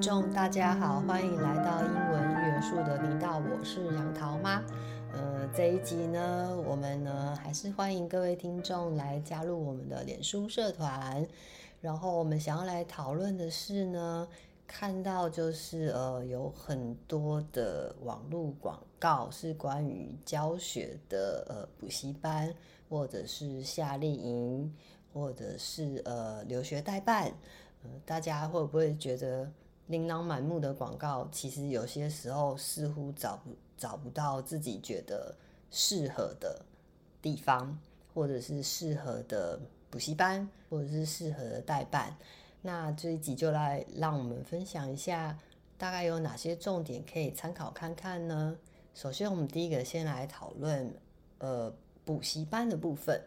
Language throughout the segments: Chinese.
众大家好，欢迎来到英文元素的频道，我是杨桃妈。呃，这一集呢，我们呢还是欢迎各位听众来加入我们的脸书社团。然后我们想要来讨论的是呢，看到就是呃有很多的网络广告是关于教学的呃补习班，或者是夏令营，或者是呃留学代办。呃，大家会不会觉得琳琅满目的广告，其实有些时候似乎找不找不到自己觉得适合的地方，或者是适合的补习班，或者是适合的代办？那这一集就来让我们分享一下，大概有哪些重点可以参考看看呢？首先，我们第一个先来讨论呃补习班的部分。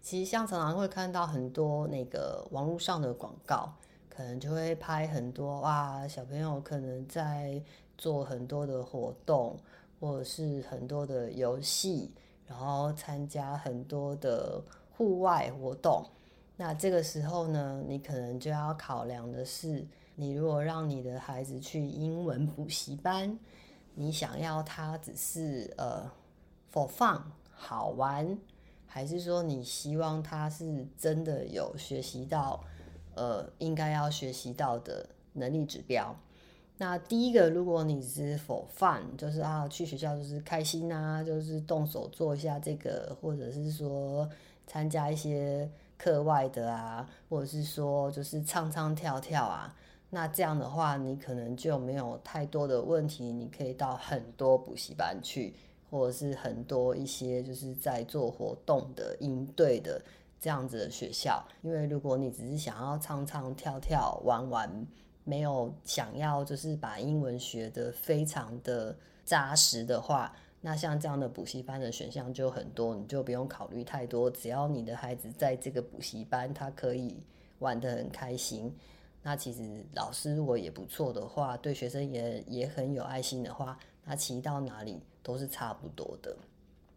其实像常常会看到很多那个网络上的广告。可能就会拍很多哇，小朋友可能在做很多的活动，或者是很多的游戏，然后参加很多的户外活动。那这个时候呢，你可能就要考量的是，你如果让你的孩子去英文补习班，你想要他只是呃 for fun 好玩，还是说你希望他是真的有学习到？呃，应该要学习到的能力指标。那第一个，如果你是 for fun，就是啊，去学校就是开心啊，就是动手做一下这个，或者是说参加一些课外的啊，或者是说就是唱唱跳跳啊。那这样的话，你可能就没有太多的问题，你可以到很多补习班去，或者是很多一些就是在做活动的营队的。这样子的学校，因为如果你只是想要唱唱跳跳玩玩，没有想要就是把英文学得非常的扎实的话，那像这样的补习班的选项就很多，你就不用考虑太多。只要你的孩子在这个补习班，他可以玩得很开心，那其实老师如果也不错的话，对学生也也很有爱心的话，那其实到哪里都是差不多的。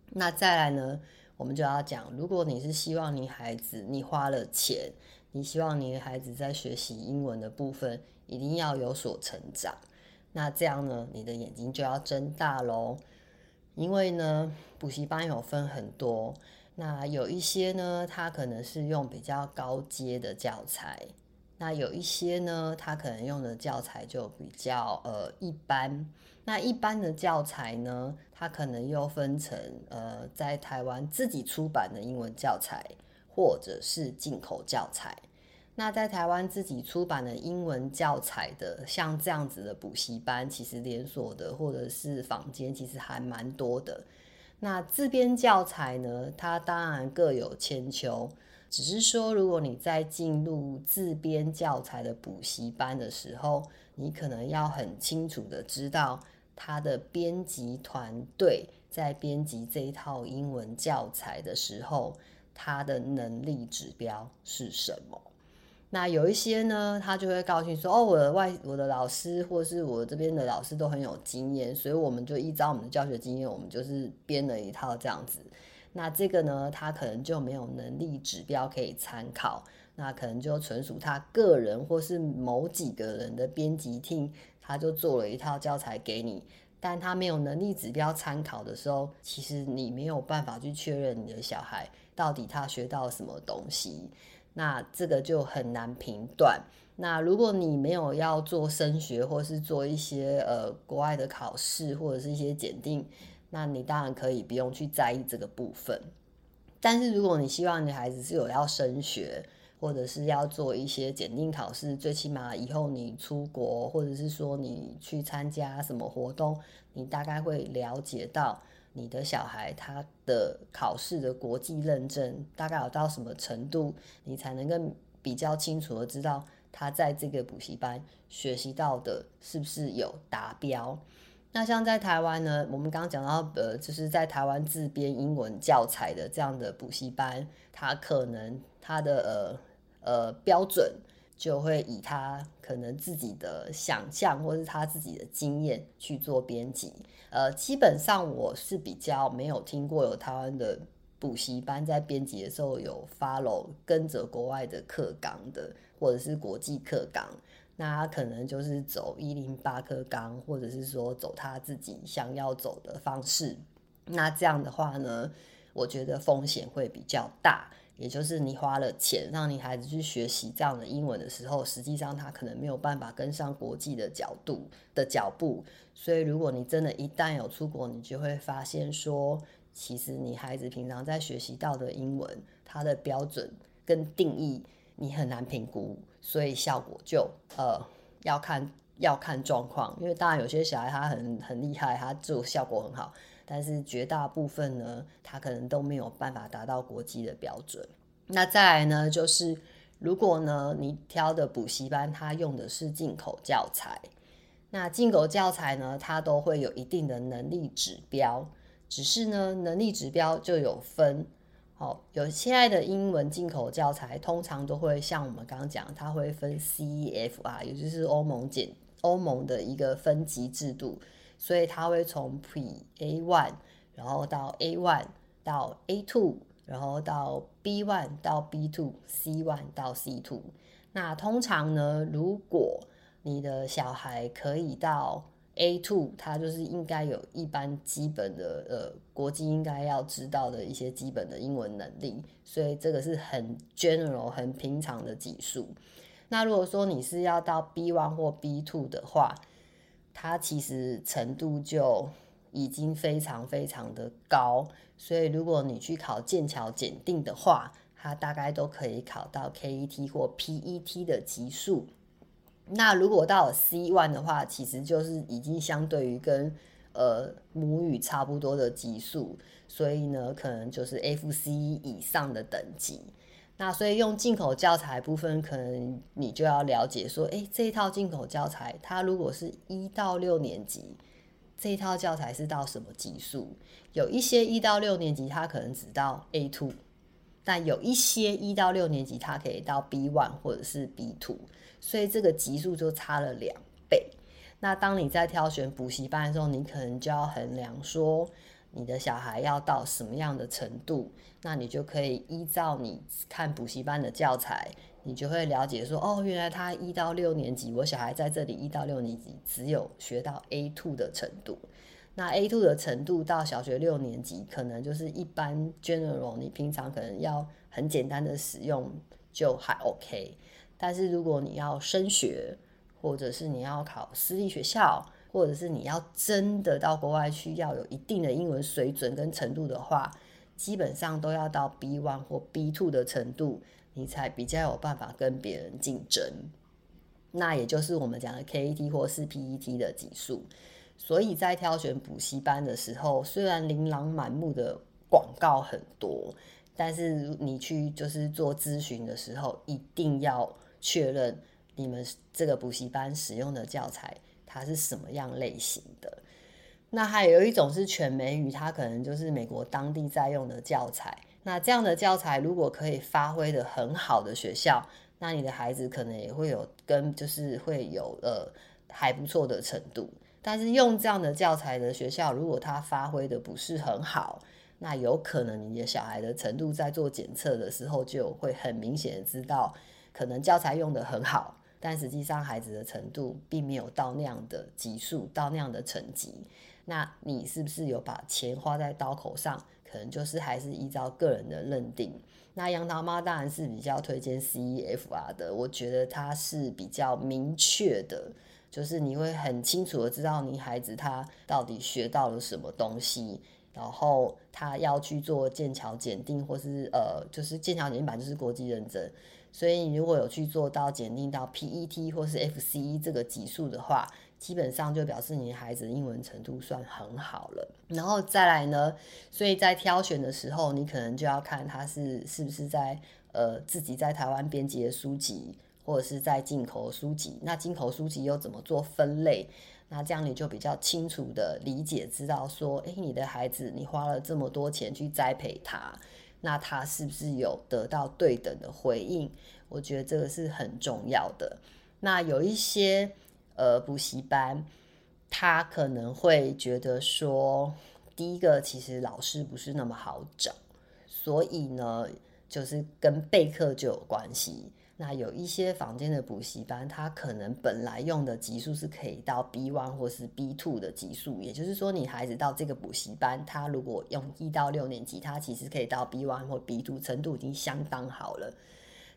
那再来呢？我们就要讲，如果你是希望你孩子，你花了钱，你希望你的孩子在学习英文的部分一定要有所成长，那这样呢，你的眼睛就要睁大喽。因为呢，补习班有分很多，那有一些呢，它可能是用比较高阶的教材，那有一些呢，它可能用的教材就比较呃一般。那一般的教材呢，它可能又分成呃，在台湾自己出版的英文教材，或者是进口教材。那在台湾自己出版的英文教材的，像这样子的补习班，其实连锁的或者是坊间，其实还蛮多的。那自编教材呢，它当然各有千秋，只是说如果你在进入自编教材的补习班的时候，你可能要很清楚的知道。他的编辑团队在编辑这一套英文教材的时候，他的能力指标是什么？那有一些呢，他就会告诉你说：“哦，我的外我的老师或是我这边的老师都很有经验，所以我们就依照我们的教学经验，我们就是编了一套这样子。”那这个呢，他可能就没有能力指标可以参考，那可能就纯属他个人或是某几个人的编辑 team。他就做了一套教材给你，但他没有能力指标参考的时候，其实你没有办法去确认你的小孩到底他学到什么东西，那这个就很难评断。那如果你没有要做升学，或是做一些呃国外的考试，或者是一些检定，那你当然可以不用去在意这个部分。但是如果你希望你孩子是有要升学，或者是要做一些检定考试，最起码以后你出国，或者是说你去参加什么活动，你大概会了解到你的小孩他的考试的国际认证大概有到什么程度，你才能够比较清楚的知道他在这个补习班学习到的是不是有达标。那像在台湾呢，我们刚刚讲到，呃，就是在台湾自编英文教材的这样的补习班，他可能他的呃。呃，标准就会以他可能自己的想象或是他自己的经验去做编辑。呃，基本上我是比较没有听过有台湾的补习班在编辑的时候有 follow 跟着国外的课纲的，或者是国际课纲。那他可能就是走一零八课纲，或者是说走他自己想要走的方式。那这样的话呢，我觉得风险会比较大。也就是你花了钱让你孩子去学习这样的英文的时候，实际上他可能没有办法跟上国际的角度的脚步。所以，如果你真的一旦有出国，你就会发现说，其实你孩子平常在学习到的英文，它的标准跟定义你很难评估，所以效果就呃要看要看状况。因为当然有些小孩他很很厉害，他就效果很好。但是绝大部分呢，他可能都没有办法达到国际的标准。那再来呢，就是如果呢你挑的补习班，他用的是进口教材，那进口教材呢，它都会有一定的能力指标。只是呢，能力指标就有分，好，有现在的英文进口教材，通常都会像我们刚刚讲，它会分 CEFR，也就是欧盟检欧盟的一个分级制度。所以它会从 Pre A one，然后到 A one 到 A two，然后到 B one 到 B two，C one 到 C two。那通常呢，如果你的小孩可以到 A two，它就是应该有一般基本的呃国际应该要知道的一些基本的英文能力。所以这个是很 general 很平常的级数。那如果说你是要到 B one 或 B two 的话，它其实程度就已经非常非常的高，所以如果你去考剑桥检定的话，它大概都可以考到 KET 或 PET 的级数。那如果到 C one 的话，其实就是已经相对于跟呃母语差不多的级数，所以呢，可能就是 FC 以上的等级。那所以用进口教材部分，可能你就要了解说，诶，这一套进口教材，它如果是一到六年级，这一套教材是到什么级数？有一些一到六年级，它可能只到 A two，但有一些一到六年级，它可以到 B one 或者是 B two，所以这个级数就差了两倍。那当你在挑选补习班的时候，你可能就要衡量说，你的小孩要到什么样的程度，那你就可以依照你看补习班的教材，你就会了解说，哦，原来他一到六年级，我小孩在这里一到六年级只有学到 A two 的程度，那 A two 的程度到小学六年级，可能就是一般 general，你平常可能要很简单的使用就还 OK，但是如果你要升学，或者是你要考私立学校，或者是你要真的到国外去，要有一定的英文水准跟程度的话，基本上都要到 B one 或 B two 的程度，你才比较有办法跟别人竞争。那也就是我们讲的 KET 或是 PET 的级数。所以在挑选补习班的时候，虽然琳琅满目的广告很多，但是你去就是做咨询的时候，一定要确认你们这个补习班使用的教材。它是什么样类型的？那还有一种是全美语，它可能就是美国当地在用的教材。那这样的教材如果可以发挥的很好的学校，那你的孩子可能也会有跟就是会有呃还不错的程度。但是用这样的教材的学校，如果它发挥得不是很好，那有可能你的小孩的程度在做检测的时候就会很明显的知道，可能教材用得很好。但实际上，孩子的程度并没有到那样的级数，到那样的层级。那你是不是有把钱花在刀口上？可能就是还是依照个人的认定。那杨桃妈当然是比较推荐 CEFR 的，我觉得它是比较明确的，就是你会很清楚的知道你孩子他到底学到了什么东西，然后他要去做剑桥检定，或是呃，就是剑桥检定版就是国际认证。所以你如果有去做到检定到 PET 或是 FCE 这个级数的话，基本上就表示你孩子的英文程度算很好了。然后再来呢，所以在挑选的时候，你可能就要看他是是不是在呃自己在台湾编辑的书籍，或者是在进口书籍。那进口书籍又怎么做分类？那这样你就比较清楚的理解知道说，诶，你的孩子你花了这么多钱去栽培他。那他是不是有得到对等的回应？我觉得这个是很重要的。那有一些呃补习班，他可能会觉得说，第一个其实老师不是那么好找，所以呢，就是跟备课就有关系。那有一些房间的补习班，它可能本来用的级数是可以到 B one 或是 B two 的级数，也就是说，你孩子到这个补习班，他如果用一到六年级，他其实可以到 B one 或 B two 程度已经相当好了。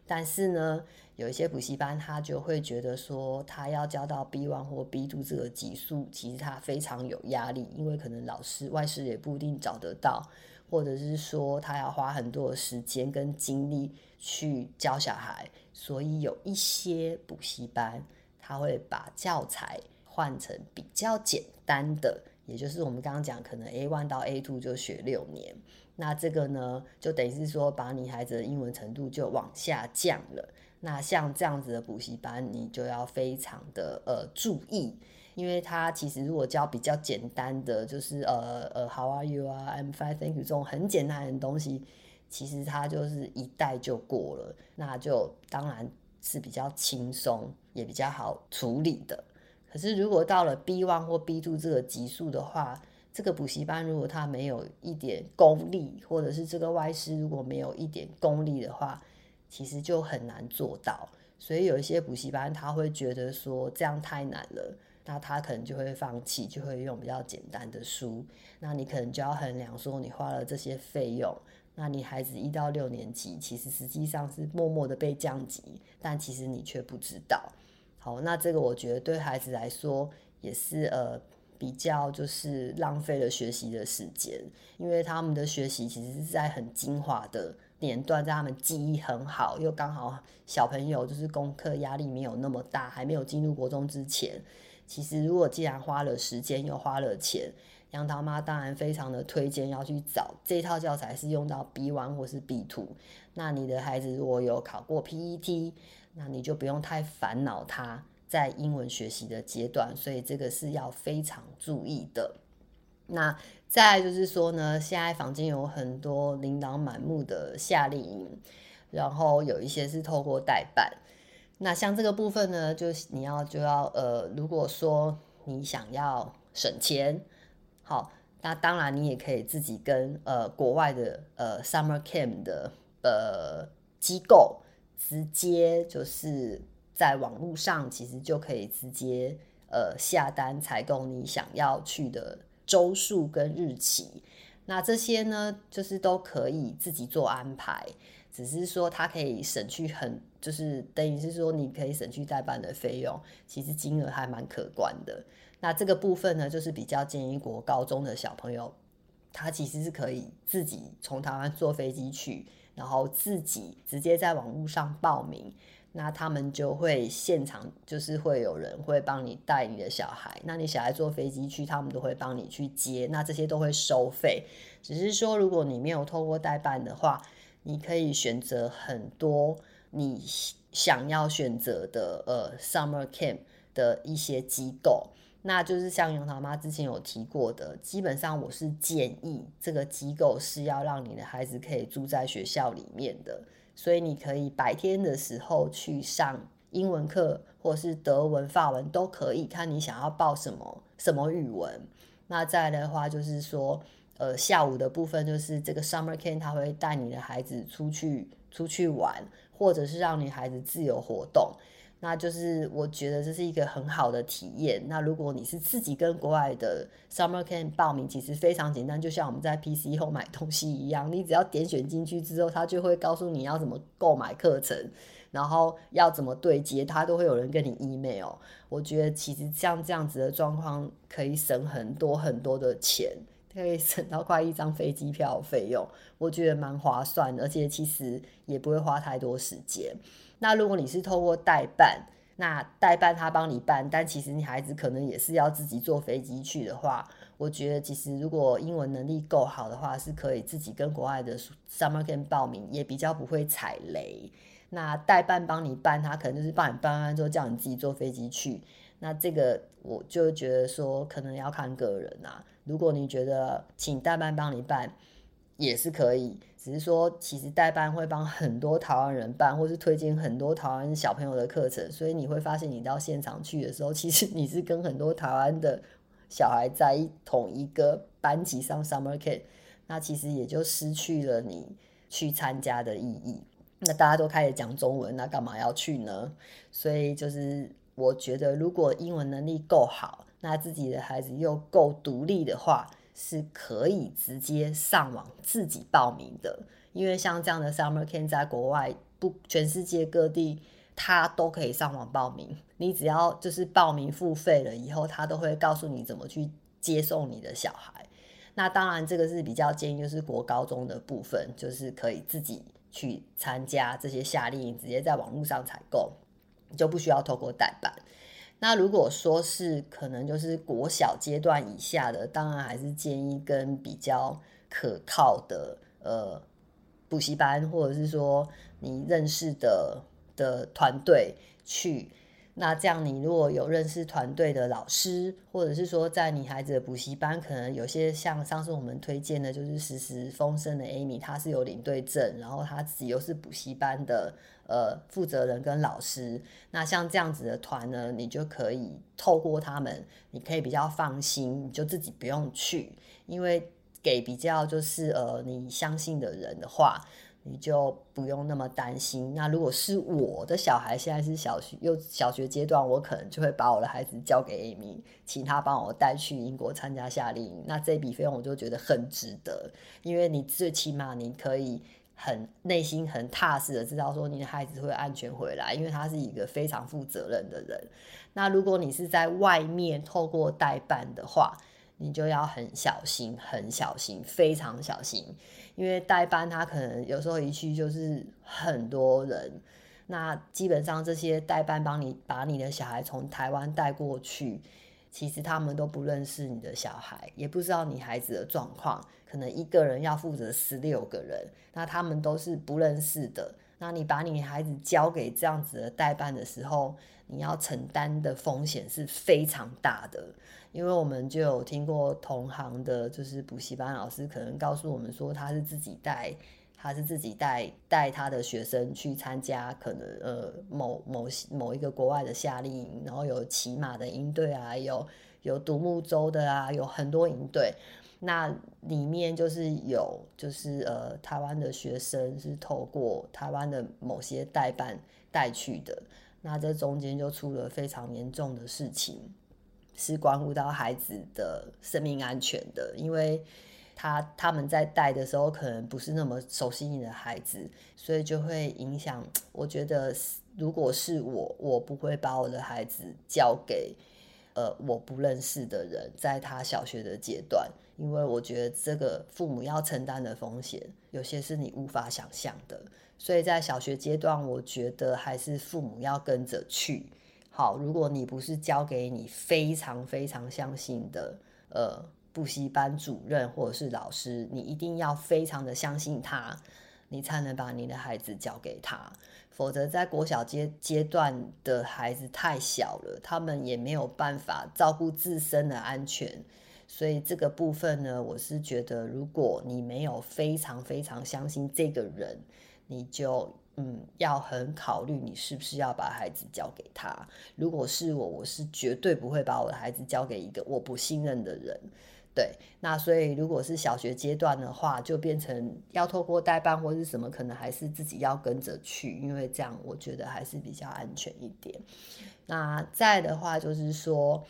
但是呢，有一些补习班他就会觉得说，他要教到 B one 或 B two 这个级数，其实他非常有压力，因为可能老师外师也不一定找得到，或者是说他要花很多的时间跟精力去教小孩，所以有一些补习班他会把教材换成比较简单的，也就是我们刚刚讲，可能 A one 到 A two 就学六年。那这个呢，就等于是说，把你孩子的英文程度就往下降了。那像这样子的补习班，你就要非常的呃注意，因为他其实如果教比较简单的，就是呃呃 How are you 啊，I'm fine, thank you 这种很简单的东西，其实他就是一带就过了，那就当然是比较轻松，也比较好处理的。可是如果到了 B one 或 B two 这个级数的话，这个补习班如果他没有一点功力，或者是这个外师如果没有一点功力的话，其实就很难做到。所以有一些补习班他会觉得说这样太难了，那他可能就会放弃，就会用比较简单的书。那你可能就要衡量说，你花了这些费用，那你孩子一到六年级其实实际上是默默的被降级，但其实你却不知道。好，那这个我觉得对孩子来说也是呃。比较就是浪费了学习的时间，因为他们的学习其实是在很精华的年段，在他们记忆很好，又刚好小朋友就是功课压力没有那么大，还没有进入国中之前，其实如果既然花了时间又花了钱，杨桃妈当然非常的推荐要去找这套教材是用到 B one 或是 B two，那你的孩子如果有考过 PET，那你就不用太烦恼他。在英文学习的阶段，所以这个是要非常注意的。那再来就是说呢，现在坊间有很多琳琅满目的夏令营，然后有一些是透过代办。那像这个部分呢，就是你要就要呃，如果说你想要省钱，好，那当然你也可以自己跟呃国外的呃 Summer Camp 的呃机构直接就是。在网络上其实就可以直接呃下单采购你想要去的周数跟日期，那这些呢就是都可以自己做安排，只是说它可以省去很就是等于是说你可以省去代办的费用，其实金额还蛮可观的。那这个部分呢，就是比较建议国高中的小朋友，他其实是可以自己从台湾坐飞机去，然后自己直接在网络上报名。那他们就会现场，就是会有人会帮你带你的小孩。那你小孩坐飞机去，他们都会帮你去接。那这些都会收费，只是说如果你没有透过代办的话，你可以选择很多你想要选择的呃 summer camp 的一些机构。那就是像杨桃妈之前有提过的，基本上我是建议这个机构是要让你的孩子可以住在学校里面的。所以你可以白天的时候去上英文课，或是德文、法文都可以，看你想要报什么什么语文。那再的话就是说，呃，下午的部分就是这个 summer camp，他会带你的孩子出去出去玩，或者是让你孩子自由活动。那就是我觉得这是一个很好的体验。那如果你是自己跟国外的 Summer Camp 报名，其实非常简单，就像我们在 PC 后买东西一样，你只要点选进去之后，他就会告诉你要怎么购买课程，然后要怎么对接，他都会有人跟你 email。我觉得其实像这样子的状况，可以省很多很多的钱，可以省到快一张飞机票费用，我觉得蛮划算的，而且其实也不会花太多时间。那如果你是透过代办，那代办他帮你办，但其实你孩子可能也是要自己坐飞机去的话，我觉得其实如果英文能力够好的话，是可以自己跟国外的 summer camp 报名，也比较不会踩雷。那代办帮你办，他可能就是帮你办完之后叫你自己坐飞机去。那这个我就觉得说，可能要看个人啊。如果你觉得请代办帮你办，也是可以。只是说，其实代班会帮很多台湾人办，或是推荐很多台湾小朋友的课程，所以你会发现，你到现场去的时候，其实你是跟很多台湾的小孩在同一个班级上 summer camp，那其实也就失去了你去参加的意义。那大家都开始讲中文，那干嘛要去呢？所以就是我觉得，如果英文能力够好，那自己的孩子又够独立的话，是可以直接上网自己报名的。因为像这样的 summer camp 在国外不全世界各地，他都可以上网报名。你只要就是报名付费了以后，他都会告诉你怎么去接送你的小孩。那当然，这个是比较建议，就是国高中的部分，就是可以自己。去参加这些夏令营，直接在网络上采购，就不需要透过代办。那如果说是可能就是国小阶段以下的，当然还是建议跟比较可靠的呃补习班，或者是说你认识的的团队去。那这样，你如果有认识团队的老师，或者是说在你孩子的补习班，可能有些像上次我们推荐的，就是时时丰盛的 Amy，她是有领队证，然后她自己又是补习班的呃负责人跟老师。那像这样子的团呢，你就可以透过他们，你可以比较放心，你就自己不用去，因为给比较就是呃你相信的人的话。你就不用那么担心。那如果是我的小孩现在是小学又小学阶段，我可能就会把我的孩子交给 Amy，请他帮我带去英国参加夏令营。那这笔费用我就觉得很值得，因为你最起码你可以很内心很踏实的知道说你的孩子会安全回来，因为他是一个非常负责任的人。那如果你是在外面透过代办的话，你就要很小心，很小心，非常小心。因为代班他可能有时候一去就是很多人，那基本上这些代班帮你把你的小孩从台湾带过去，其实他们都不认识你的小孩，也不知道你孩子的状况，可能一个人要负责十六个人，那他们都是不认识的。那你把你孩子交给这样子的代办的时候，你要承担的风险是非常大的。因为我们就有听过同行的，就是补习班老师可能告诉我们说，他是自己带，他是自己带带他的学生去参加可能呃某某某一个国外的夏令营，然后有骑马的营队啊，有有独木舟的啊，有很多营队。那里面就是有就是呃台湾的学生是透过台湾的某些代办带去的，那这中间就出了非常严重的事情。是关乎到孩子的生命安全的，因为他他们在带的时候可能不是那么熟悉你的孩子，所以就会影响。我觉得如果是我，我不会把我的孩子交给呃我不认识的人，在他小学的阶段，因为我觉得这个父母要承担的风险有些是你无法想象的，所以在小学阶段，我觉得还是父母要跟着去。好，如果你不是交给你非常非常相信的呃补习班主任或者是老师，你一定要非常的相信他，你才能把你的孩子交给他。否则，在国小阶阶段的孩子太小了，他们也没有办法照顾自身的安全。所以这个部分呢，我是觉得，如果你没有非常非常相信这个人，你就。嗯，要很考虑你是不是要把孩子交给他。如果是我，我是绝对不会把我的孩子交给一个我不信任的人。对，那所以如果是小学阶段的话，就变成要透过代办或是什么，可能还是自己要跟着去，因为这样我觉得还是比较安全一点。那再的话就是说，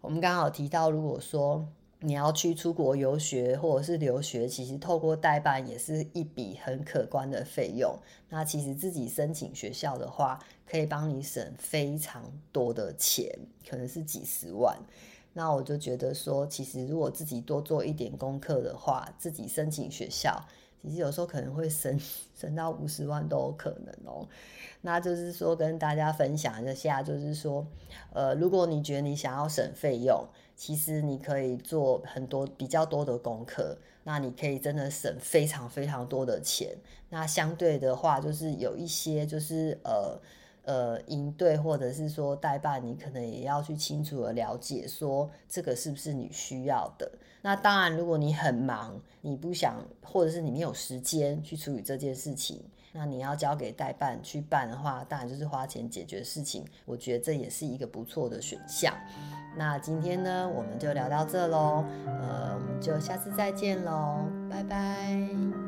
我们刚好提到，如果说。你要去出国游学或者是留学，其实透过代办也是一笔很可观的费用。那其实自己申请学校的话，可以帮你省非常多的钱，可能是几十万。那我就觉得说，其实如果自己多做一点功课的话，自己申请学校，其实有时候可能会省省到五十万都有可能哦。那就是说跟大家分享一下，就是说，呃，如果你觉得你想要省费用。其实你可以做很多比较多的功课，那你可以真的省非常非常多的钱。那相对的话，就是有一些就是呃呃应对或者是说代办，你可能也要去清楚的了解说这个是不是你需要的。那当然，如果你很忙，你不想或者是你没有时间去处理这件事情，那你要交给代办去办的话，当然就是花钱解决事情。我觉得这也是一个不错的选项。那今天呢，我们就聊到这喽，呃，我们就下次再见喽，拜拜。